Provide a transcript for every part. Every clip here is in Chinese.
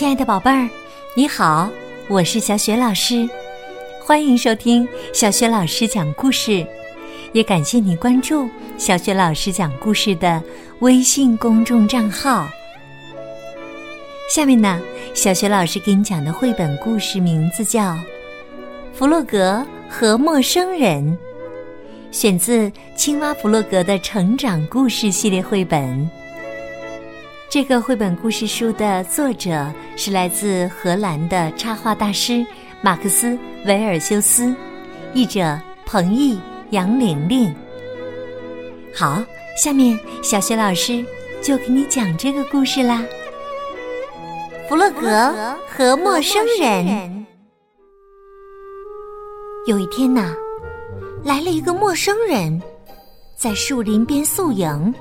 亲爱的宝贝儿，你好，我是小雪老师，欢迎收听小雪老师讲故事，也感谢你关注小雪老师讲故事的微信公众账号。下面呢，小雪老师给你讲的绘本故事名字叫《弗洛格和陌生人》，选自青蛙弗洛格的成长故事系列绘本。这个绘本故事书的作者是来自荷兰的插画大师马克思·维尔修斯，译者彭毅、杨玲玲。好，下面小雪老师就给你讲这个故事啦。弗洛格和陌生人。有一天呐，来了一个陌生人，在树林边宿营。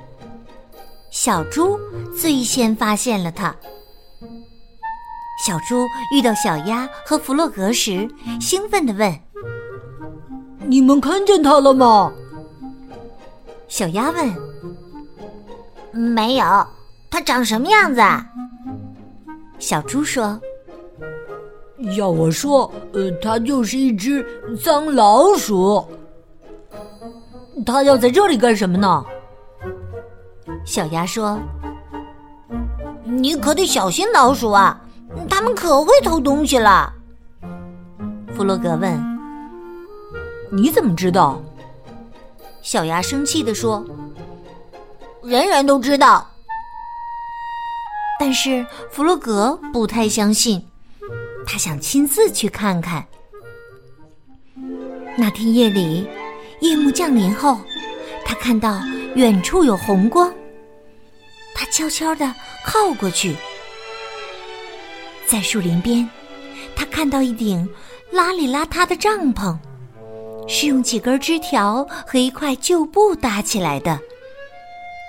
小猪最先发现了它。小猪遇到小鸭和弗洛格时，兴奋地问：“你们看见它了吗？”小鸭问：“没有，它长什么样子？”小猪说：“要我说，呃，它就是一只脏老鼠。它要在这里干什么呢？”小鸭说：“你可得小心老鼠啊，他们可会偷东西了。”弗洛格问：“你怎么知道？”小鸭生气地说：“人人都知道。”但是弗洛格不太相信，他想亲自去看看。那天夜里，夜幕降临后，他看到远处有红光。悄悄地靠过去，在树林边，他看到一顶邋里邋遢的帐篷，是用几根枝条和一块旧布搭起来的，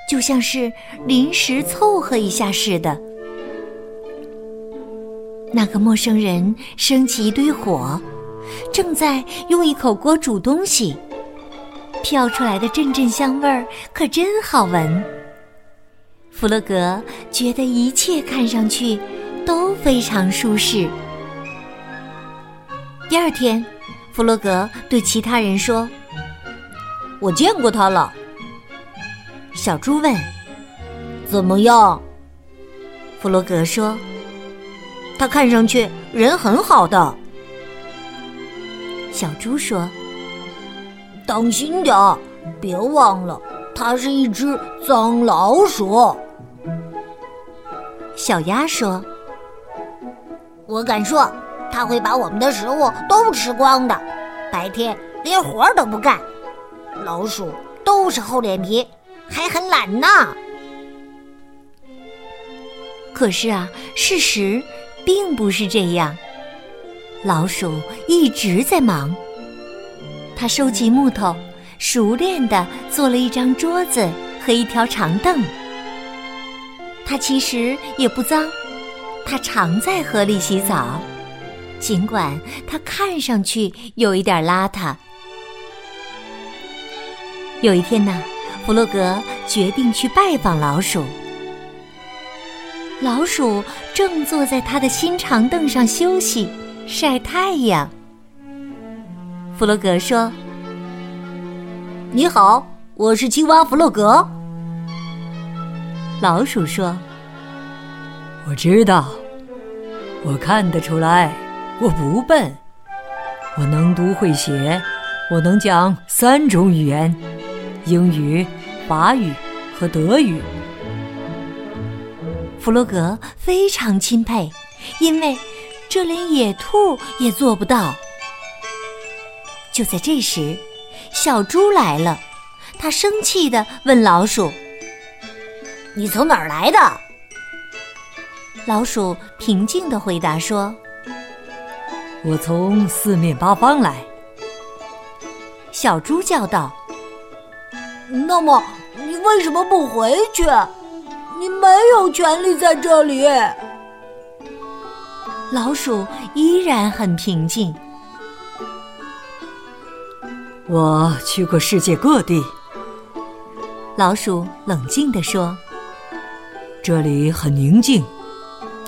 就像是临时凑合一下似的。那个陌生人升起一堆火，正在用一口锅煮东西，飘出来的阵阵香味儿可真好闻。弗洛格觉得一切看上去都非常舒适。第二天，弗洛格对其他人说：“我见过他了。”小猪问：“怎么样？”弗洛格说：“他看上去人很好的。”小猪说：“当心点儿，别忘了。”它是一只脏老鼠。小鸭说：“我敢说，它会把我们的食物都吃光的，白天连活都不干。老鼠都是厚脸皮，还很懒呢。”可是啊，事实并不是这样。老鼠一直在忙，它收集木头。熟练地做了一张桌子和一条长凳。它其实也不脏，它常在河里洗澡，尽管它看上去有一点邋遢。有一天呢，弗洛格决定去拜访老鼠。老鼠正坐在他的新长凳上休息晒太阳。弗洛格说。你好，我是青蛙弗洛格。老鼠说：“我知道，我看得出来，我不笨，我能读会写，我能讲三种语言：英语、法语和德语。”弗洛格非常钦佩，因为这连野兔也做不到。就在这时。小猪来了，他生气的问老鼠：“你从哪儿来的？”老鼠平静的回答说：“我从四面八方来。”小猪叫道：“那么你为什么不回去？你没有权利在这里。”老鼠依然很平静。我去过世界各地，老鼠冷静地说：“这里很宁静，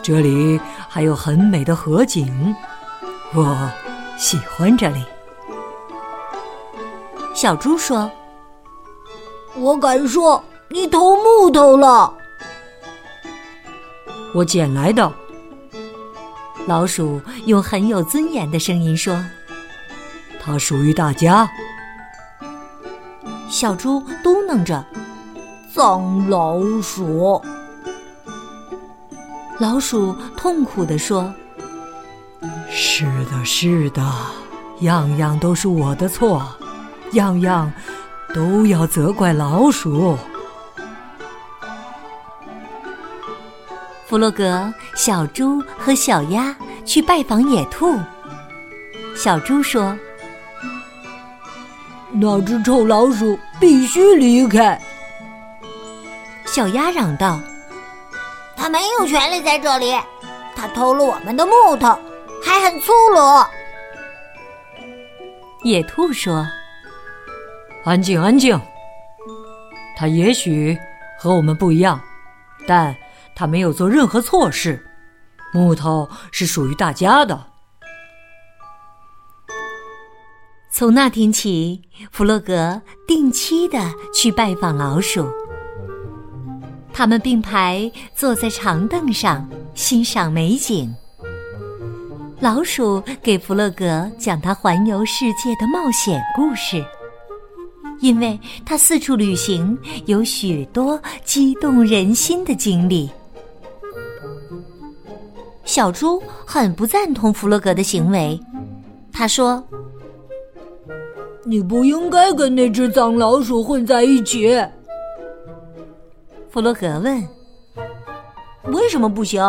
这里还有很美的河景，我喜欢这里。小猪说：“我敢说，你偷木头了。”我捡来的。老鼠用很有尊严的声音说：“它属于大家。”小猪嘟囔着：“脏老鼠。”老鼠痛苦地说：“是的，是的，样样都是我的错，样样都要责怪老鼠。”弗洛格、小猪和小鸭去拜访野兔。小猪说：“那只臭老鼠必须离开。”小鸭嚷道。他没有权利在这里，他偷了我们的木头，还很粗鲁。野兔说：“安静，安静。他也许和我们不一样，但他没有做任何错事。木头是属于大家的。”从那天起，弗洛格定期的去拜访老鼠。他们并排坐在长凳上欣赏美景。老鼠给弗洛格讲他环游世界的冒险故事，因为他四处旅行，有许多激动人心的经历。小猪很不赞同弗洛格的行为，他说：“你不应该跟那只脏老鼠混在一起。”弗洛格问：“为什么不行？”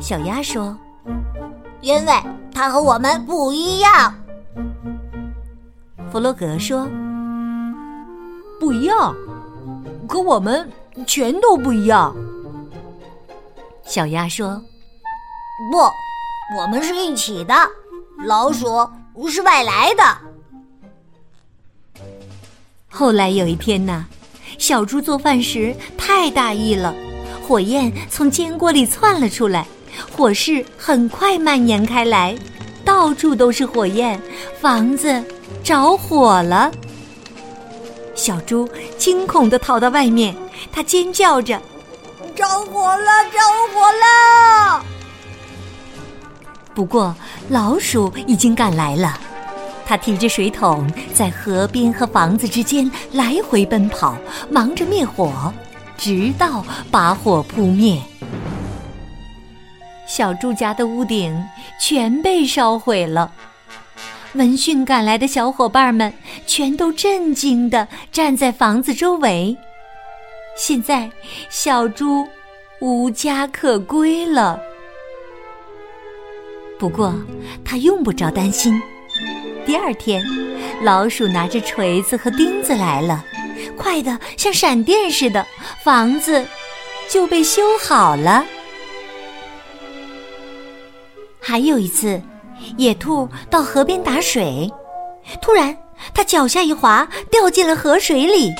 小鸭说：“因为它和我们不一样。”弗洛格说：“不一样，可我们全都不一样。”小鸭说：“不，我们是一起的。老鼠是外来的。”后来有一天呢。小猪做饭时太大意了，火焰从煎锅里窜了出来，火势很快蔓延开来，到处都是火焰，房子着火了。小猪惊恐地逃到外面，它尖叫着：“着火了，着火了！”不过老鼠已经赶来了。他提着水桶在河边和房子之间来回奔跑，忙着灭火，直到把火扑灭。小猪家的屋顶全被烧毁了。闻讯赶来的小伙伴们全都震惊地站在房子周围。现在，小猪无家可归了。不过，他用不着担心。第二天，老鼠拿着锤子和钉子来了，快得像闪电似的，房子就被修好了。还有一次，野兔到河边打水，突然它脚下一滑，掉进了河水里。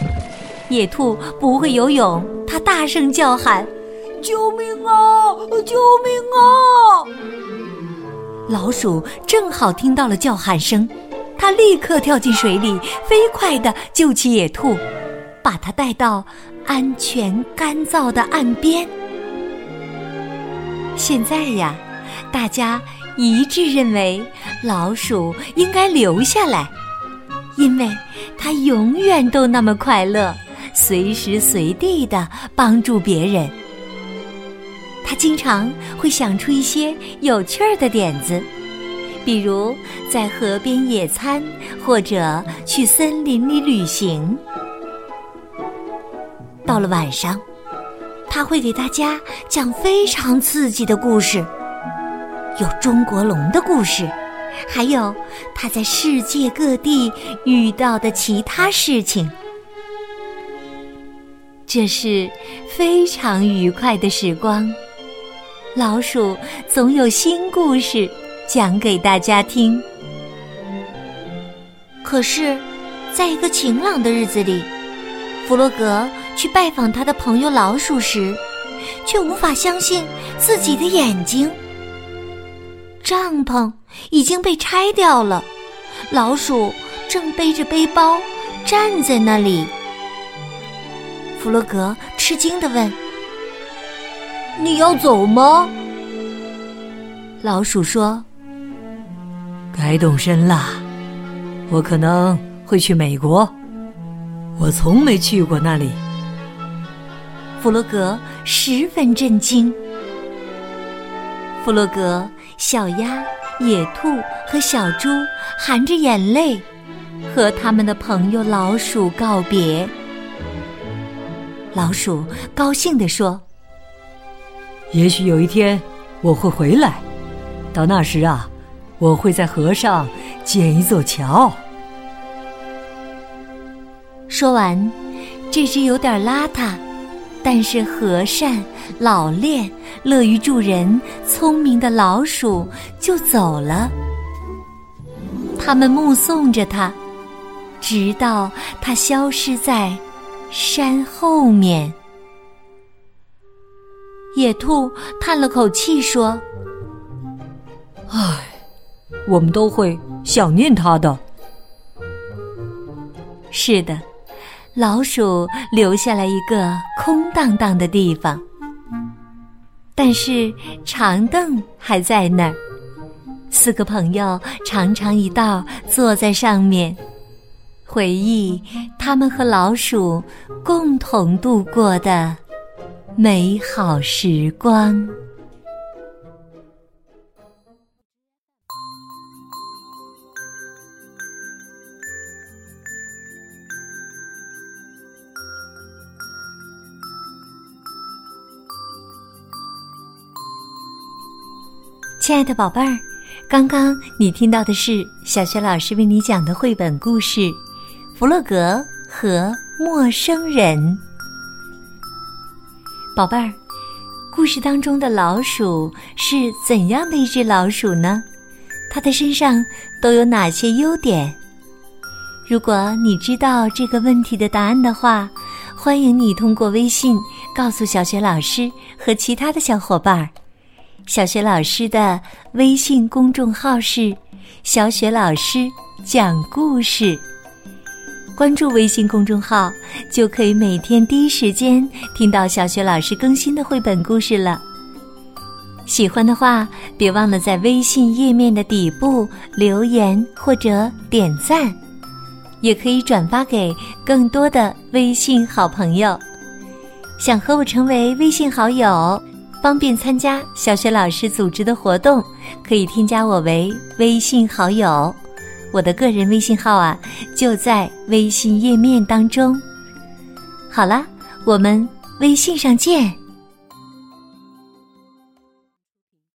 野兔不会游泳，它大声叫喊：“救命啊！救命啊！”老鼠正好听到了叫喊声，它立刻跳进水里，飞快地救起野兔，把它带到安全干燥的岸边。现在呀，大家一致认为老鼠应该留下来，因为它永远都那么快乐，随时随地的帮助别人。他经常会想出一些有趣儿的点子，比如在河边野餐，或者去森林里旅行。到了晚上，他会给大家讲非常刺激的故事，有中国龙的故事，还有他在世界各地遇到的其他事情。这是非常愉快的时光。老鼠总有新故事讲给大家听。可是，在一个晴朗的日子里，弗洛格去拜访他的朋友老鼠时，却无法相信自己的眼睛。帐篷已经被拆掉了，老鼠正背着背包站在那里。弗洛格吃惊地问：“你要走吗？”老鼠说：“该动身了，我可能会去美国，我从没去过那里。”弗洛格十分震惊。弗洛格、小鸭、野兔和小猪含着眼泪，和他们的朋友老鼠告别。老鼠高兴地说：“也许有一天我会回来，到那时啊，我会在河上建一座桥。”说完，这只有点邋遢，但是和善、老练、乐于助人、聪明的老鼠就走了。他们目送着它，直到它消失在。山后面，野兔叹了口气说：“唉，我们都会想念它的。”是的，老鼠留下了一个空荡荡的地方，但是长凳还在那儿。四个朋友常常一道坐在上面。回忆他们和老鼠共同度过的美好时光。亲爱的宝贝儿，刚刚你听到的是小学老师为你讲的绘本故事。弗洛格和陌生人，宝贝儿，故事当中的老鼠是怎样的一只老鼠呢？它的身上都有哪些优点？如果你知道这个问题的答案的话，欢迎你通过微信告诉小雪老师和其他的小伙伴儿。小雪老师的微信公众号是“小雪老师讲故事”。关注微信公众号，就可以每天第一时间听到小雪老师更新的绘本故事了。喜欢的话，别忘了在微信页面的底部留言或者点赞，也可以转发给更多的微信好朋友。想和我成为微信好友，方便参加小雪老师组织的活动，可以添加我为微信好友。我的个人微信号啊，就在微信页面当中。好了，我们微信上见。